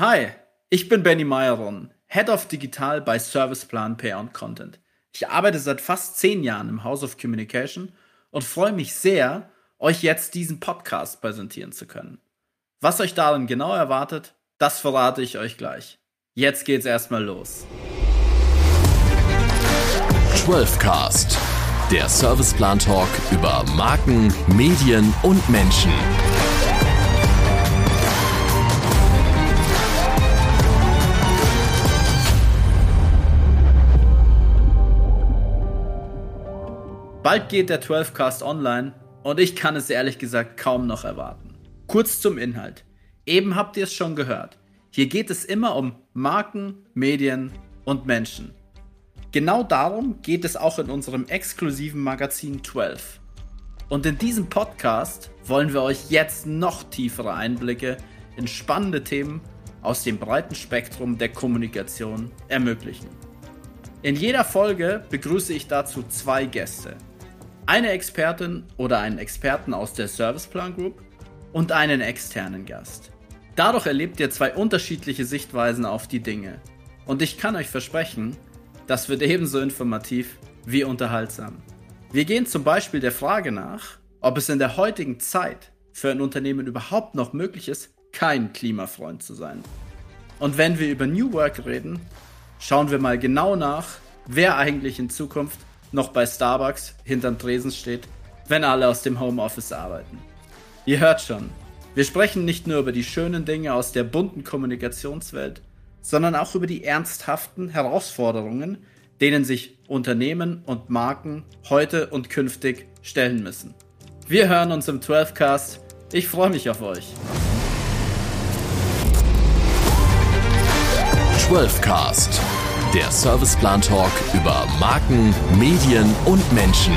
Hi, ich bin Benny Meyron, Head of Digital bei Serviceplan Pay on Content. Ich arbeite seit fast zehn Jahren im House of Communication und freue mich sehr, euch jetzt diesen Podcast präsentieren zu können. Was euch darin genau erwartet, das verrate ich euch gleich. Jetzt geht's erstmal los. 12cast, der Serviceplan Talk über Marken, Medien und Menschen. Bald geht der 12cast online und ich kann es ehrlich gesagt kaum noch erwarten. Kurz zum Inhalt. Eben habt ihr es schon gehört. Hier geht es immer um Marken, Medien und Menschen. Genau darum geht es auch in unserem exklusiven Magazin 12. Und in diesem Podcast wollen wir euch jetzt noch tiefere Einblicke in spannende Themen aus dem breiten Spektrum der Kommunikation ermöglichen. In jeder Folge begrüße ich dazu zwei Gäste eine Expertin oder einen Experten aus der Serviceplan Group und einen externen Gast. Dadurch erlebt ihr zwei unterschiedliche Sichtweisen auf die Dinge. Und ich kann euch versprechen, das wird ebenso informativ wie unterhaltsam. Wir gehen zum Beispiel der Frage nach, ob es in der heutigen Zeit für ein Unternehmen überhaupt noch möglich ist, kein Klimafreund zu sein. Und wenn wir über New Work reden, schauen wir mal genau nach, wer eigentlich in Zukunft noch bei Starbucks hinterm Tresen steht, wenn alle aus dem Homeoffice arbeiten. Ihr hört schon, wir sprechen nicht nur über die schönen Dinge aus der bunten Kommunikationswelt, sondern auch über die ernsthaften Herausforderungen, denen sich Unternehmen und Marken heute und künftig stellen müssen. Wir hören uns im 12cast. Ich freue mich auf euch. 12cast der Serviceplan Talk über Marken, Medien und Menschen.